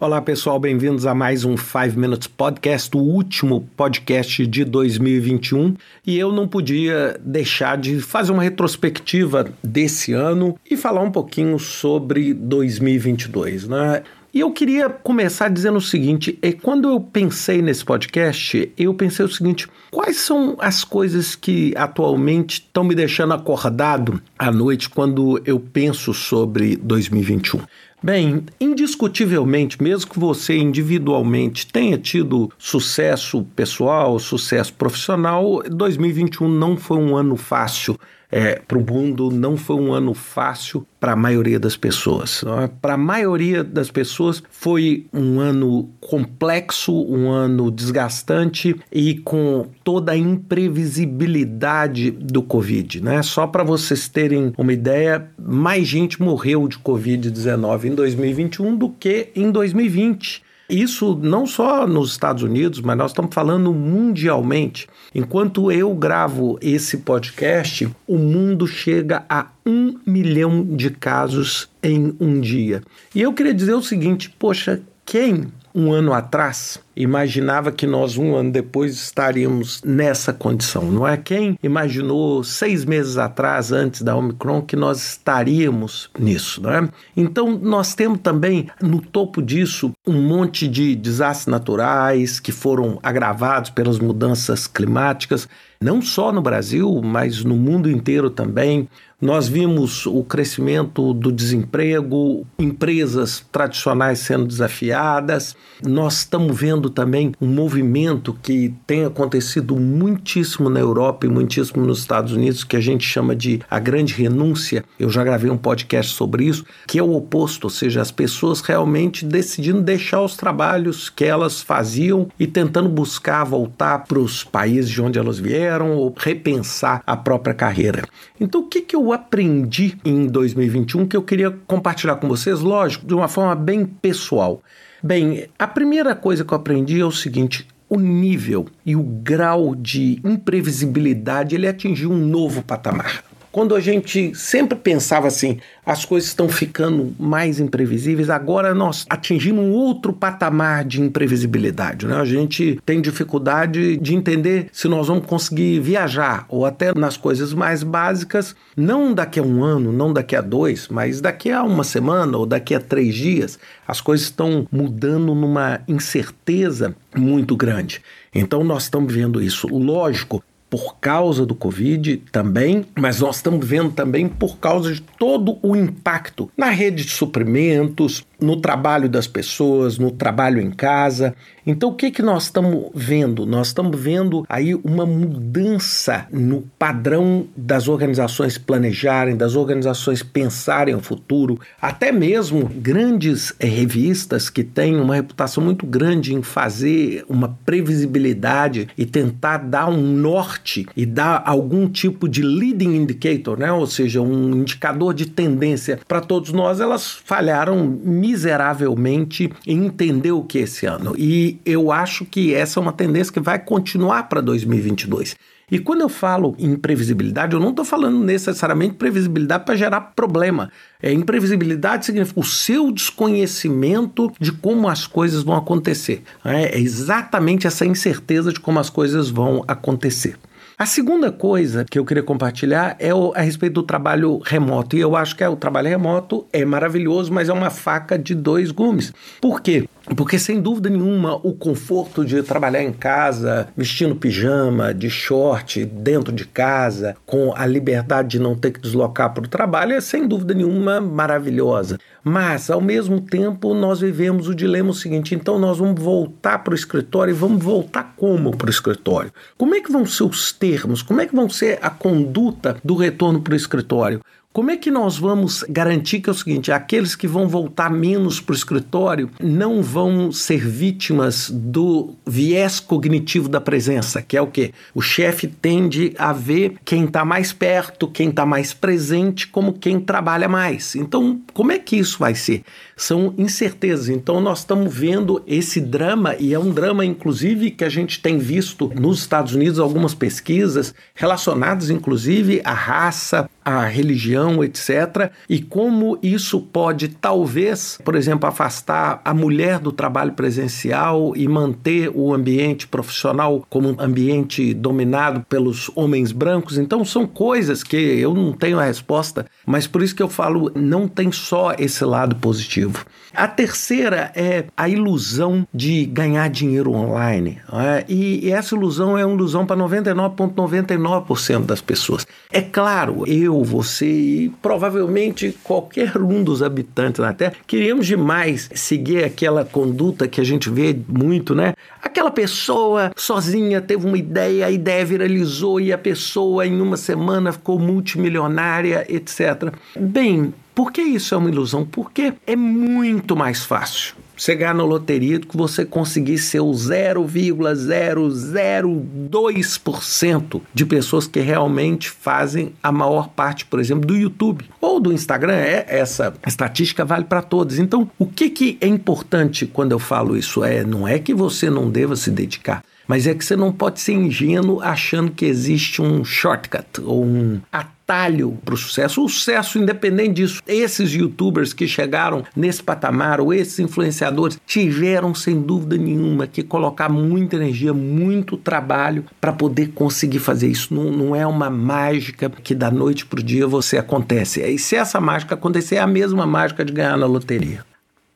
Olá pessoal, bem-vindos a mais um 5 Minutes Podcast, o último podcast de 2021. E eu não podia deixar de fazer uma retrospectiva desse ano e falar um pouquinho sobre 2022, né? E eu queria começar dizendo o seguinte: é, quando eu pensei nesse podcast, eu pensei o seguinte: quais são as coisas que atualmente estão me deixando acordado à noite quando eu penso sobre 2021? Bem, indiscutivelmente, mesmo que você individualmente tenha tido sucesso pessoal, sucesso profissional, 2021 não foi um ano fácil é, para o mundo não foi um ano fácil para a maioria das pessoas. É? Para a maioria das pessoas foi um ano complexo, um ano desgastante e com toda a imprevisibilidade do Covid. Né? Só para vocês terem uma ideia, mais gente morreu de Covid-19 em 2021 do que em 2020. Isso não só nos Estados Unidos, mas nós estamos falando mundialmente. Enquanto eu gravo esse podcast, o mundo chega a um milhão de casos em um dia. E eu queria dizer o seguinte: poxa, quem um ano atrás imaginava que nós, um ano depois, estaríamos nessa condição, não é? Quem imaginou seis meses atrás, antes da Omicron, que nós estaríamos nisso, não é? Então, nós temos também, no topo disso, um monte de desastres naturais que foram agravados pelas mudanças climáticas, não só no Brasil, mas no mundo inteiro também. Nós vimos o crescimento do desemprego, empresas tradicionais sendo desafiadas. Nós estamos vendo também um movimento que tem acontecido muitíssimo na Europa e muitíssimo nos Estados Unidos, que a gente chama de a grande renúncia. Eu já gravei um podcast sobre isso, que é o oposto, ou seja, as pessoas realmente decidindo deixar os trabalhos que elas faziam e tentando buscar voltar para os países de onde elas vieram ou repensar a própria carreira. Então, o que, que eu aprendi em 2021 que eu queria compartilhar com vocês, lógico, de uma forma bem pessoal. Bem, a primeira coisa que eu aprendi é o seguinte: o nível e o grau de imprevisibilidade ele atingiu um novo patamar. Quando a gente sempre pensava assim, as coisas estão ficando mais imprevisíveis, agora nós atingimos um outro patamar de imprevisibilidade. Né? A gente tem dificuldade de entender se nós vamos conseguir viajar, ou até nas coisas mais básicas, não daqui a um ano, não daqui a dois, mas daqui a uma semana ou daqui a três dias. As coisas estão mudando numa incerteza muito grande. Então nós estamos vendo isso. Lógico, por causa do Covid também, mas nós estamos vendo também por causa de todo o impacto na rede de suprimentos, no trabalho das pessoas, no trabalho em casa. Então, o que, que nós estamos vendo? Nós estamos vendo aí uma mudança no padrão das organizações planejarem, das organizações pensarem o futuro, até mesmo grandes eh, revistas que têm uma reputação muito grande em fazer uma previsibilidade e tentar dar um norte e dar algum tipo de leading indicator, né? ou seja, um indicador de tendência para todos nós, elas falharam miseravelmente em entender o que esse ano. E eu acho que essa é uma tendência que vai continuar para 2022. E quando eu falo em previsibilidade, eu não estou falando necessariamente previsibilidade para gerar problema. É, imprevisibilidade significa o seu desconhecimento de como as coisas vão acontecer. É, é exatamente essa incerteza de como as coisas vão acontecer. A segunda coisa que eu queria compartilhar é o, a respeito do trabalho remoto. E eu acho que é, o trabalho remoto é maravilhoso, mas é uma faca de dois gumes. Por quê? Porque, sem dúvida nenhuma, o conforto de trabalhar em casa, vestindo pijama, de short, dentro de casa, com a liberdade de não ter que deslocar para o trabalho, é sem dúvida nenhuma maravilhosa. Mas, ao mesmo tempo, nós vivemos o dilema seguinte: então nós vamos voltar para o escritório e vamos voltar como para o escritório? Como é que vão ser os termos? Como é que vão ser a conduta do retorno para o escritório? Como é que nós vamos garantir que é o seguinte: aqueles que vão voltar menos para o escritório não vão ser vítimas do viés cognitivo da presença, que é o que? O chefe tende a ver quem está mais perto, quem está mais presente, como quem trabalha mais. Então, como é que isso vai ser? São incertezas. Então, nós estamos vendo esse drama, e é um drama, inclusive, que a gente tem visto nos Estados Unidos algumas pesquisas relacionadas, inclusive, à raça, a religião, etc. E como isso pode, talvez, por exemplo, afastar a mulher do trabalho presencial e manter o ambiente profissional como um ambiente dominado pelos homens brancos. Então, são coisas que eu não tenho a resposta, mas por isso que eu falo, não tem só esse lado positivo. A terceira é a ilusão de ganhar dinheiro online. É? E, essa ilusão é uma ilusão para 99,99% das pessoas. É claro, eu, você e provavelmente qualquer um dos habitantes da Terra queríamos demais seguir aquela conduta que a gente vê muito, né? Aquela pessoa sozinha teve uma ideia, a ideia viralizou e a pessoa em uma semana ficou multimilionária, etc. Bem, por que isso é uma ilusão? Porque é muito mais fácil você ganhar na loteria que você conseguir ser o 0,002% de pessoas que realmente fazem a maior parte, por exemplo, do YouTube ou do Instagram. É, essa estatística vale para todos. Então, o que, que é importante quando eu falo isso? É, não é que você não deva se dedicar mas é que você não pode ser ingênuo achando que existe um shortcut ou um atalho para o sucesso. O sucesso, independente disso, esses youtubers que chegaram nesse patamar ou esses influenciadores tiveram, sem dúvida nenhuma, que colocar muita energia, muito trabalho para poder conseguir fazer isso. Não, não é uma mágica que da noite para o dia você acontece. E se essa mágica acontecer, é a mesma mágica de ganhar na loteria.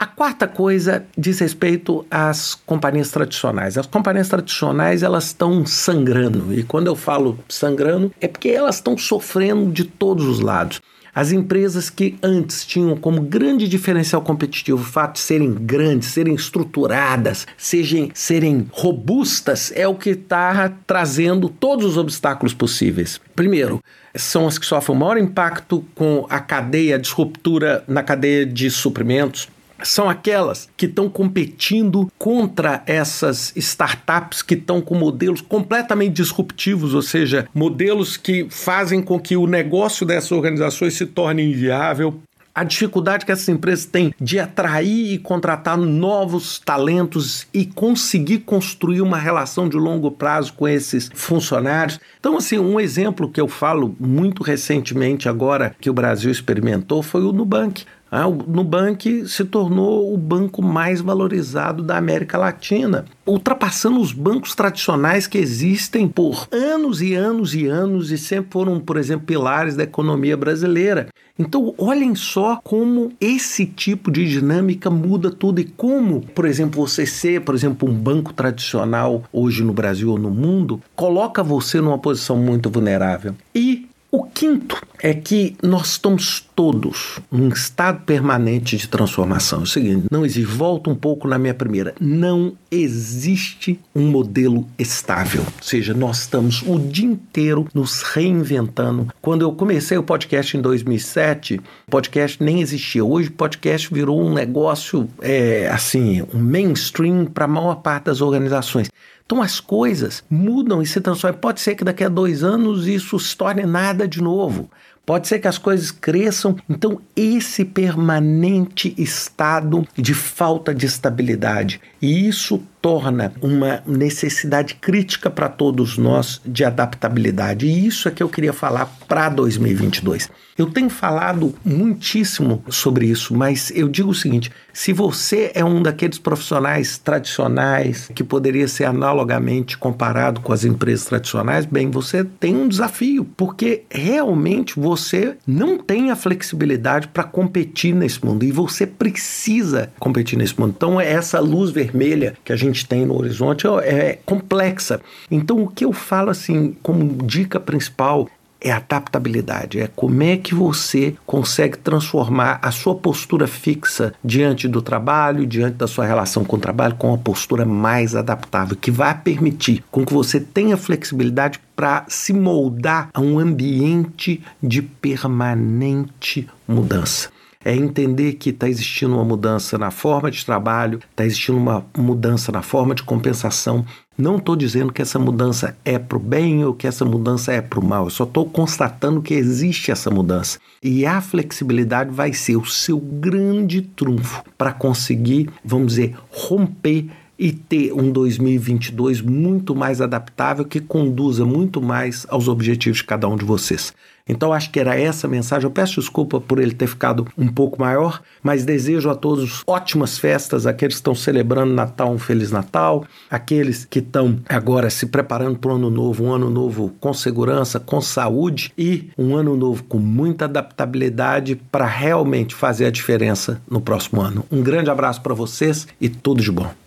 A quarta coisa diz respeito às companhias tradicionais. As companhias tradicionais elas estão sangrando e quando eu falo sangrando é porque elas estão sofrendo de todos os lados. As empresas que antes tinham como grande diferencial competitivo o fato de serem grandes, serem estruturadas, sejam, serem robustas, é o que está trazendo todos os obstáculos possíveis. Primeiro, são as que sofrem o maior impacto com a cadeia, a disruptura na cadeia de suprimentos são aquelas que estão competindo contra essas startups que estão com modelos completamente disruptivos, ou seja, modelos que fazem com que o negócio dessas organizações se torne inviável, a dificuldade que essas empresas têm de atrair e contratar novos talentos e conseguir construir uma relação de longo prazo com esses funcionários. Então, assim, um exemplo que eu falo muito recentemente agora que o Brasil experimentou foi o Nubank. Ah, o Nubank se tornou o banco mais valorizado da América Latina, ultrapassando os bancos tradicionais que existem por anos e anos e anos e sempre foram, por exemplo, pilares da economia brasileira. Então, olhem só como esse tipo de dinâmica muda tudo e como, por exemplo, você ser, por exemplo, um banco tradicional hoje no Brasil ou no mundo, coloca você numa posição muito vulnerável. E quinto é que nós estamos todos num estado permanente de transformação. É o seguinte, não existe, volta um pouco na minha primeira, não existe um modelo estável. Ou seja, nós estamos o dia inteiro nos reinventando. Quando eu comecei o podcast em 2007, o podcast nem existia. Hoje podcast virou um negócio, é, assim, um mainstream para a maior parte das organizações. Então as coisas mudam e se transformam. Pode ser que daqui a dois anos isso se torne nada de novo. Pode ser que as coisas cresçam. Então, esse permanente estado de falta de estabilidade. E isso torna uma necessidade crítica para todos nós de adaptabilidade. E isso é que eu queria falar para 2022. Eu tenho falado muitíssimo sobre isso, mas eu digo o seguinte: se você é um daqueles profissionais tradicionais que poderia ser analogamente comparado com as empresas tradicionais, bem, você tem um desafio, porque realmente você não tem a flexibilidade para competir nesse mundo e você precisa competir nesse mundo. Então, essa luz vermelha que a gente tem no horizonte é complexa. Então, o que eu falo assim, como dica principal, é adaptabilidade, é como é que você consegue transformar a sua postura fixa diante do trabalho, diante da sua relação com o trabalho, com uma postura mais adaptável, que vai permitir com que você tenha flexibilidade para se moldar a um ambiente de permanente mudança é entender que está existindo uma mudança na forma de trabalho, está existindo uma mudança na forma de compensação. Não estou dizendo que essa mudança é para o bem ou que essa mudança é para o mal, eu só estou constatando que existe essa mudança. E a flexibilidade vai ser o seu grande trunfo para conseguir, vamos dizer, romper e ter um 2022 muito mais adaptável que conduza muito mais aos objetivos de cada um de vocês. Então acho que era essa a mensagem. Eu peço desculpa por ele ter ficado um pouco maior, mas desejo a todos ótimas festas, aqueles que estão celebrando Natal, um Feliz Natal, aqueles que estão agora se preparando para o ano novo, um ano novo com segurança, com saúde e um ano novo com muita adaptabilidade para realmente fazer a diferença no próximo ano. Um grande abraço para vocês e tudo de bom.